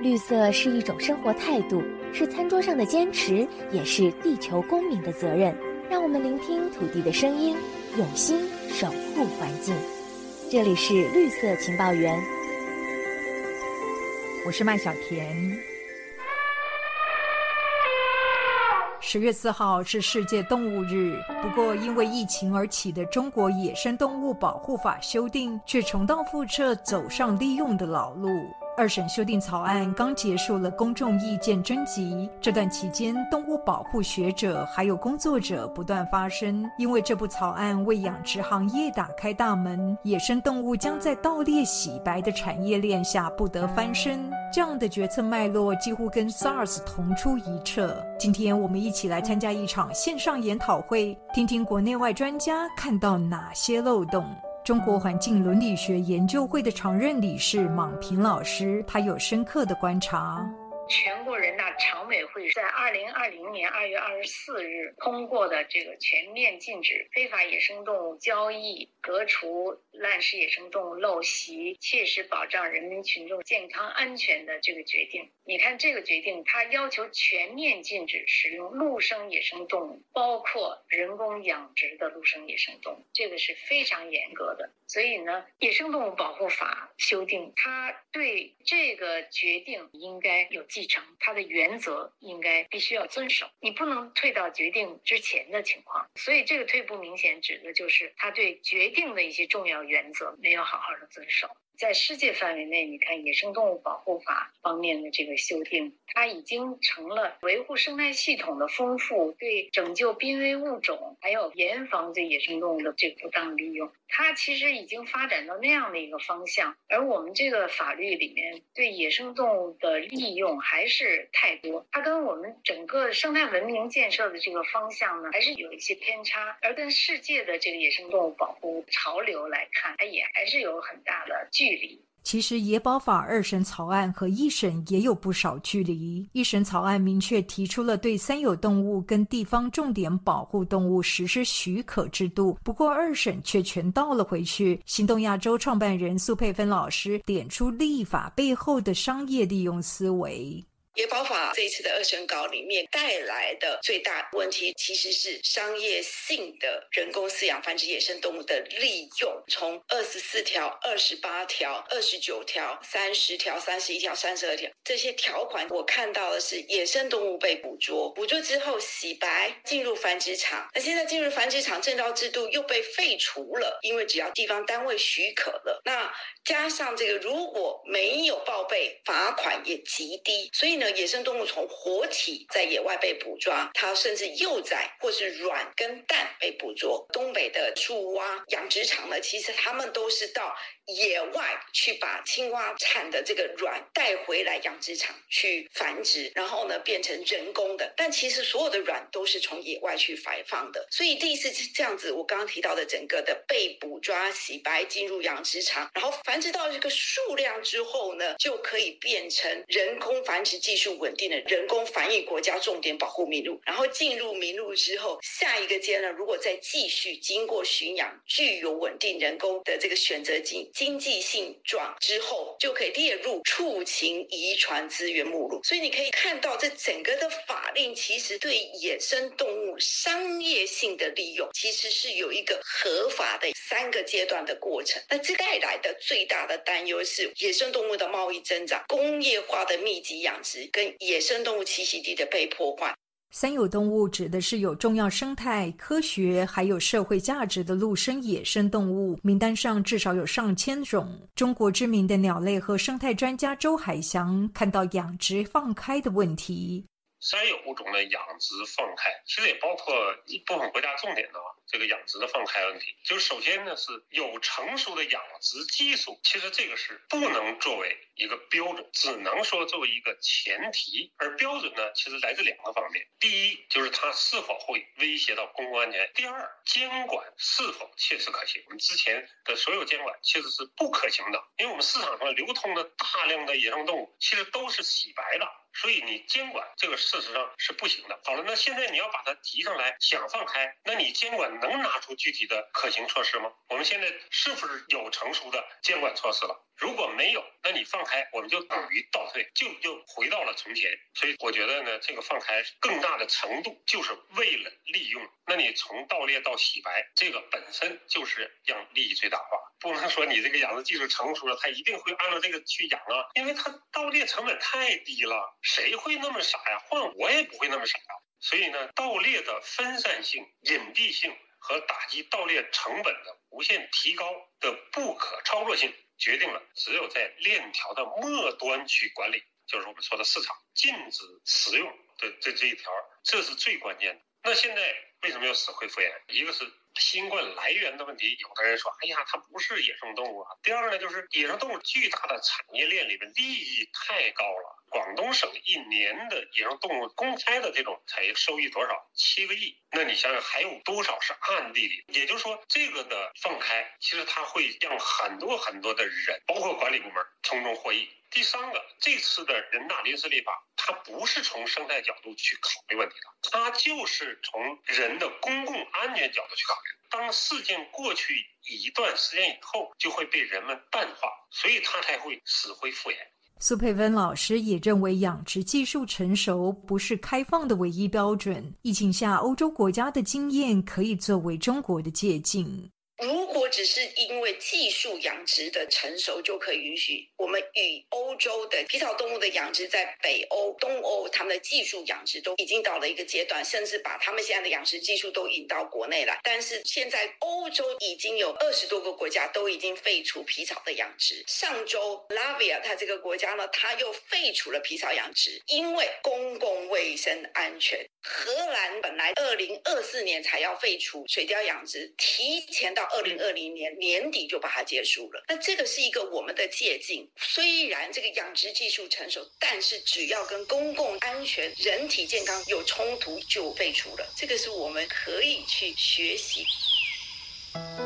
绿色是一种生活态度，是餐桌上的坚持，也是地球公民的责任。让我们聆听土地的声音，用心守护环境。这里是绿色情报员，我是麦小甜。十月四号是世界动物日，不过因为疫情而起的中国野生动物保护法修订，却重蹈覆辙，走上利用的老路。二审修订草案刚结束了公众意见征集，这段期间，动物保护学者还有工作者不断发声，因为这部草案为养殖行业打开大门，野生动物将在盗猎洗白的产业链下不得翻身。这样的决策脉络几乎跟 SARS 同出一辙。今天我们一起来参加一场线上研讨会，听听国内外专家看到哪些漏洞。中国环境伦理学研究会的常任理事莽平老师，他有深刻的观察。全国人大常委会在二零二零年二月二十四日通过的这个全面禁止非法野生动物交易、革除滥食野生动物陋习、切实保障人民群众健康安全的这个决定，你看这个决定，它要求全面禁止使用陆生野生动物，包括人工养殖的陆生野生动物，这个是非常严格的。所以呢，野生动物保护法修订，它对这个决定应该有。继承它的原则应该必须要遵守，你不能退到决定之前的情况。所以这个退步明显指的就是他对决定的一些重要原则没有好好的遵守。在世界范围内，你看《野生动物保护法》方面的这个修订，它已经成了维护生态系统的丰富、对拯救濒危物种，还有严防对野生动物的这个不当利用。它其实已经发展到那样的一个方向，而我们这个法律里面对野生动物的利用还是太多，它跟我们整个生态文明建设的这个方向呢，还是有一些偏差。而跟世界的这个野生动物保护潮流来看，它也还是有很大的距其实野保法二审草案和一审也有不少距离。一审草案明确提出了对三有动物跟地方重点保护动物实施许可制度，不过二审却全倒了回去。行动亚洲创办人苏佩芬老师点出立法背后的商业利用思维。野保法这一次的二审稿里面带来的最大问题，其实是商业性的人工饲养繁殖野生动物的利用。从二十四条、二十八条、二十九条、三十条、三十一条、三十二条这些条款，我看到的是野生动物被捕捉，捕捉之后洗白进入繁殖场。那现在进入繁殖场证照制度又被废除了，因为只要地方单位许可了，那加上这个如果没有报备，罚款也极低，所以呢。野生动物从活体在野外被捕抓，它甚至幼崽或是卵跟蛋被捕捉。东北的树蛙养殖场呢，其实他们都是到。野外去把青蛙产的这个卵带回来养殖场去繁殖，然后呢变成人工的。但其实所有的卵都是从野外去排放的。所以第一次是这样子，我刚刚提到的整个的被捕抓、洗白进入养殖场，然后繁殖到这个数量之后呢，就可以变成人工繁殖技术稳定的人工繁育国家重点保护名录。然后进入名录之后，下一个阶段如果再继续经过驯养，具有稳定人工的这个选择基经济性状之后，就可以列入畜禽遗传资源目录。所以你可以看到，这整个的法令其实对野生动物商业性的利用，其实是有一个合法的三个阶段的过程。那这带来的最大的担忧是，野生动物的贸易增长、工业化的密集养殖跟野生动物栖息地的被破坏。三有动物指的是有重要生态、科学还有社会价值的陆生野生动物，名单上至少有上千种。中国知名的鸟类和生态专家周海翔看到养殖放开的问题。三有物种的养殖放开，其实也包括一部分国家重点的这个养殖的放开问题。就是首先呢，是有成熟的养殖技术，其实这个是不能作为一个标准，只能说作为一个前提。而标准呢，其实来自两个方面：第一，就是它是否会威胁到公共安全；第二，监管是否切实可行。我们之前的所有监管其实是不可行的，因为我们市场上流通的大量的野生动物，其实都是洗白的。所以你监管这个事实上是不行的。好了，那现在你要把它提上来，想放开，那你监管能拿出具体的可行措施吗？我们现在是不是有成熟的监管措施了？如果没有，那你放开，我们就等于倒退，就又回到了从前。所以我觉得呢，这个放开更大的程度就是为了利用。那你从盗猎到洗白，这个本身就是让利益最大化。不能说你这个养殖技术成熟了，他一定会按照这个去养啊，因为他盗猎成本太低了，谁会那么傻呀？换我也不会那么傻呀。所以呢，盗猎的分散性、隐蔽性和打击盗猎成本的无限提高的不可操作性，决定了只有在链条的末端去管理，就是我们说的市场禁止食用的这这一条，这是最关键的。那现在为什么要死灰复燃？一个是。新冠来源的问题，有的人说：“哎呀，它不是野生动物啊。”第二个呢，就是野生动物巨大的产业链里面利益太高了。广东省一年的野生动物公开的这种产业收益多少？七个亿。那你想想，还有多少是暗地里？也就是说，这个的放开，其实它会让很多很多的人，包括管理部门从中获益。第三个，这次的人大临时立法，它不是从生态角度去考虑问题的，它就是从人的公共安全角度去考虑。当事件过去一段时间以后，就会被人们淡化，所以它才会死灰复燃。苏佩芬老师也认为，养殖技术成熟不是开放的唯一标准。疫情下，欧洲国家的经验可以作为中国的借鉴。如果只是因为技术养殖的成熟就可以允许我们与欧洲的皮草动物的养殖，在北欧、东欧，他们的技术养殖都已经到了一个阶段，甚至把他们现在的养殖技术都引到国内来。但是现在欧洲已经有二十多个国家都已经废除皮草的养殖。上周拉维亚它这个国家呢，它又废除了皮草养殖，因为公共卫生安全。荷兰本来二零二四年才要废除水貂养殖，提前到。二零二零年年底就把它结束了。那这个是一个我们的借鉴。虽然这个养殖技术成熟，但是只要跟公共安全、人体健康有冲突，就废除了。这个是我们可以去学习。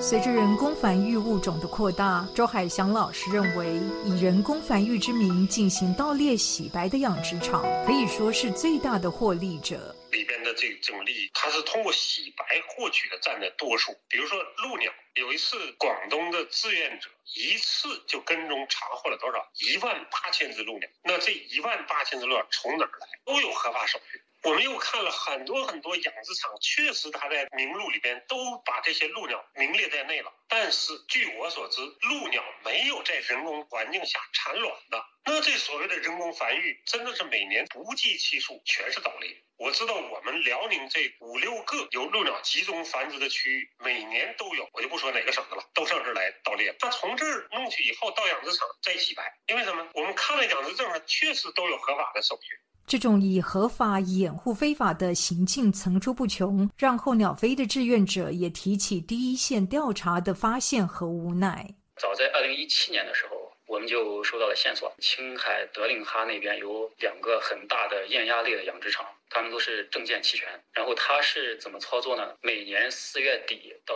随着人工繁育物种的扩大，周海翔老师认为，以人工繁育之名进行盗猎洗白的养殖场，可以说是最大的获利者。里边的这这种利益，它是通过洗白获取的，占的多数。比如说鹭鸟，有一次广东的志愿者一次就跟踪查获了多少？一万八千只鹭鸟。那这一万八千只鹭鸟从哪儿来？都有合法手续。我们又看了很多很多养殖场，确实它在名录里边都把这些鹭鸟名列在内了。但是据我所知，鹭鸟没有在人工环境下产卵的。那这所谓的人工繁育，真的是每年不计其数，全是盗猎。我知道我们辽宁这五六个有鹭鸟集中繁殖的区域，每年都有，我就不说哪个省的了，都上这儿来盗猎。那从这儿弄去以后，到养殖场再洗白，因为什么？我们看了养殖证上，确实都有合法的手续。这种以合法掩护非法的行径层出不穷，让候鸟飞的志愿者也提起第一线调查的发现和无奈。早在二零一七年的时候，我们就收到了线索，青海德令哈那边有两个很大的雁鸭类的养殖场，他们都是证件齐全。然后他是怎么操作呢？每年四月底到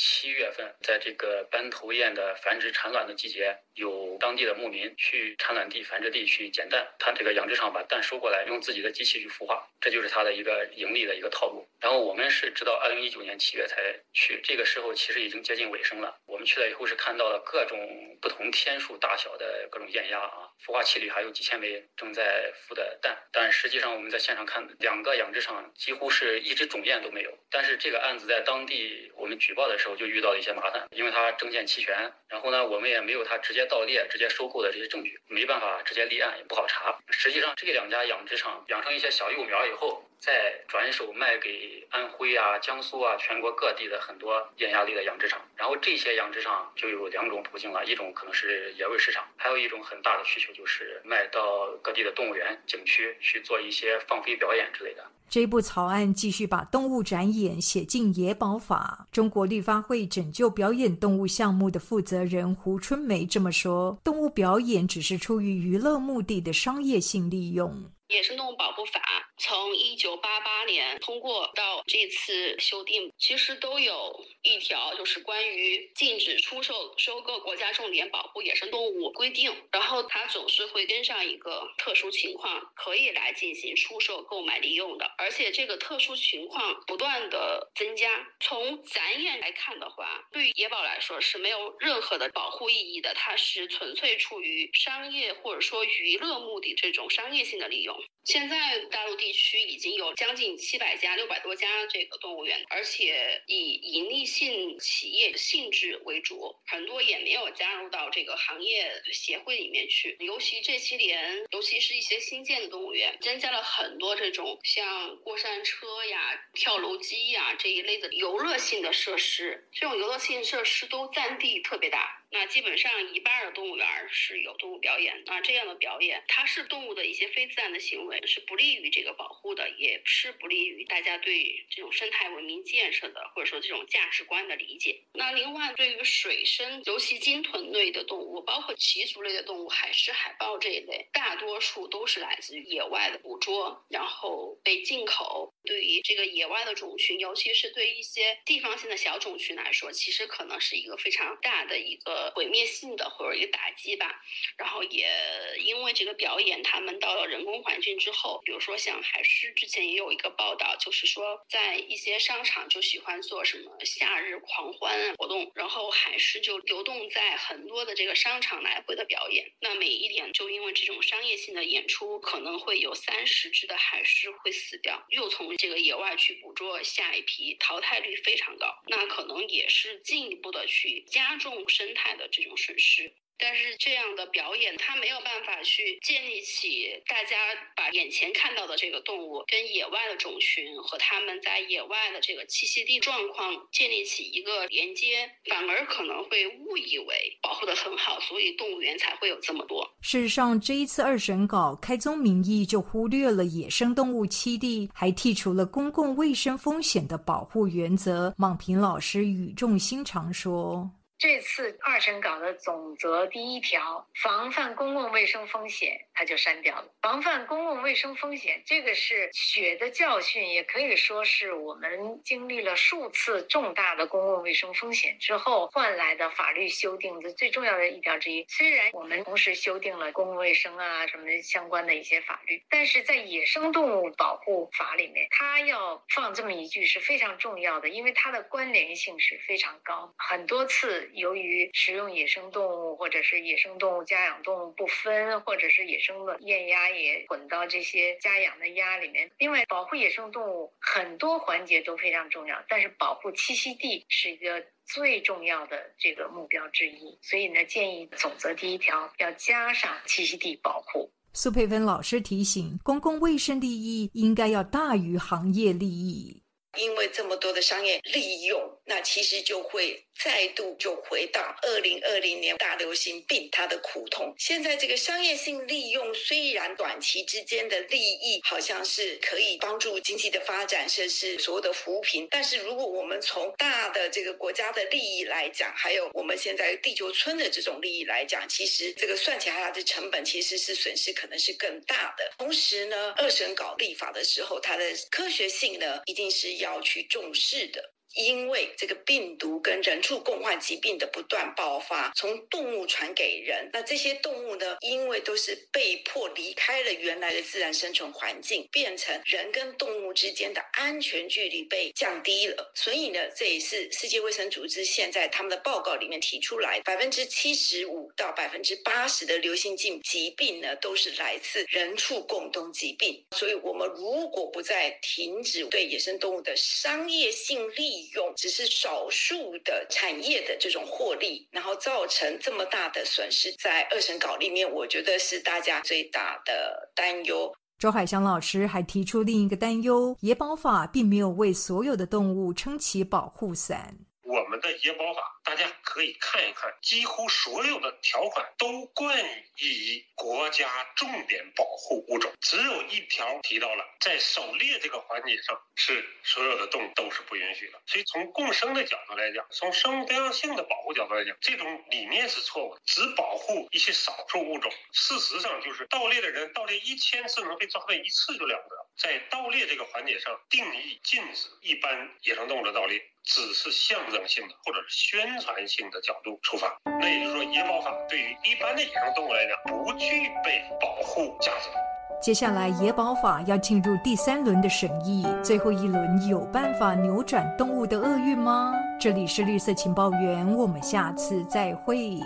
七月份，在这个斑头雁的繁殖产卵的季节。有当地的牧民去产卵地、繁殖地去捡蛋，他这个养殖场把蛋收过来，用自己的机器去孵化，这就是他的一个盈利的一个套路。然后我们是直到二零一九年七月才去，这个时候其实已经接近尾声了。我们去了以后是看到了各种不同天数大小的各种雁鸭啊，孵化器里还有几千枚正在孵的蛋。但实际上我们在现场看，两个养殖场几乎是一只种雁都没有。但是这个案子在当地我们举报的时候就遇到了一些麻烦，因为它证件齐全，然后呢我们也没有它直接。盗猎直接收购的这些证据没办法直接立案，也不好查。实际上，这两家养殖场养成一些小幼苗以后，再转手卖给安徽啊、江苏啊、全国各地的很多雁鸭类的养殖场。然后这些养殖场就有两种途径了：一种可能是野味市场，还有一种很大的需求就是卖到各地的动物园、景区去做一些放飞表演之类的。这部草案继续把动物展演写进野保法。中国立法会拯救表演动物项目的负责人胡春梅这么说：“动物表演只是出于娱乐目的的商业性利用。”野生动物保护法从一九八八年通过到这次修订，其实都有一条就是关于禁止出售、收购国家重点保护野生动物规定，然后它总是会跟上一个特殊情况，可以来进行出售、购买、利用的，而且这个特殊情况不断的增加。从咱眼来看的话，对于野保来说是没有任何的保护意义的，它是纯粹出于商业或者说娱乐目的这种商业性的利用。现在大陆地地区已经有将近七百家、六百多家这个动物园，而且以盈利性企业性质为主，很多也没有加入到这个行业协会里面去。尤其这些年，尤其是一些新建的动物园，增加了很多这种像过山车呀、跳楼机呀这一类的游乐性的设施，这种游乐性设施都占地特别大。那基本上一半的动物园是有动物表演，那这样的表演，它是动物的一些非自然的行为，是不利于这个保护的，也是不利于大家对这种生态文明建设的，或者说这种价值观的理解。那另外，对于水生，尤其鲸豚类的动物，包括鳍足类的动物，海狮、海豹这一类，大多数都是来自于野外的捕捉，然后被进口。对于这个野外的种群，尤其是对一些地方性的小种群来说，其实可能是一个非常大的一个。毁灭性的或者一个打击吧，然后也因为这个表演，他们到了人工环境之后，比如说像海狮之前也有一个报道，就是说在一些商场就喜欢做什么夏日狂欢活动，然后海狮就流动在很多的这个商场来回的表演，那每一年就因为这种商业性的演出，可能会有三十只的海狮会死掉，又从这个野外去捕捉下一批，淘汰率非常高，那可能也是进一步的去加重生态。的这种损失，但是这样的表演，它没有办法去建立起大家把眼前看到的这个动物跟野外的种群和他们在野外的这个栖息地状况建立起一个连接，反而可能会误以为保护的很好，所以动物园才会有这么多。事实上，这一次二审稿开宗明义就忽略了野生动物栖地，还剔除了公共卫生风险的保护原则。莽平老师语重心长说。这次二审稿的总则第一条，防范公共卫生风险，它就删掉了。防范公共卫生风险，这个是血的教训，也可以说是我们经历了数次重大的公共卫生风险之后换来的法律修订的最重要的一条之一。虽然我们同时修订了公共卫生啊什么相关的一些法律，但是在野生动物保护法里面，它要放这么一句是非常重要的，因为它的关联性是非常高，很多次。由于食用野生动物，或者是野生动物家养动物不分，或者是野生的艳鸭也混到这些家养的鸭里面。另外，保护野生动物很多环节都非常重要，但是保护栖息地是一个最重要的这个目标之一。所以呢，建议总则第一条要加上栖息地保护。苏佩芬老师提醒，公共卫生利益应该要大于行业利益。因为这么多的商业利用，那其实就会再度就回到二零二零年大流行病它的苦痛。现在这个商业性利用虽然短期之间的利益好像是可以帮助经济的发展，甚至所有的扶贫，但是如果我们从大的这个国家的利益来讲，还有我们现在地球村的这种利益来讲，其实这个算起来它的成本其实是损失可能是更大的。同时呢，二审搞立法的时候，它的科学性呢一定是要。去重视的。因为这个病毒跟人畜共患疾病的不断爆发，从动物传给人，那这些动物呢，因为都是被迫离开了原来的自然生存环境，变成人跟动物之间的安全距离被降低了。所以呢，这也是世界卫生组织现在他们的报告里面提出来，百分之七十五到百分之八十的流行性疾病呢，都是来自人畜共同疾病。所以，我们如果不再停止对野生动物的商业性利，用只是少数的产业的这种获利，然后造成这么大的损失，在二审稿里面，我觉得是大家最大的担忧。周海翔老师还提出另一个担忧：野保法并没有为所有的动物撑起保护伞。我们的野保法。大家可以看一看，几乎所有的条款都冠以国家重点保护物种，只有一条提到了在狩猎这个环节上是所有的动物都是不允许的。所以从共生的角度来讲，从生物多样性的保护角度来讲，这种理念是错误的，只保护一些少数物种。事实上，就是盗猎的人盗猎一千次能被抓到一次就了不得，在盗猎这个环节上定义禁止一般野生动物的盗猎，只是象征性的或者是宣传性的角度出发。那也就是说，野保法对于一般的野生动物来讲，不具备保护价值。接下来，野保法要进入第三轮的审议，最后一轮有办法扭转动物的厄运吗？这里是绿色情报员，我们下次再会。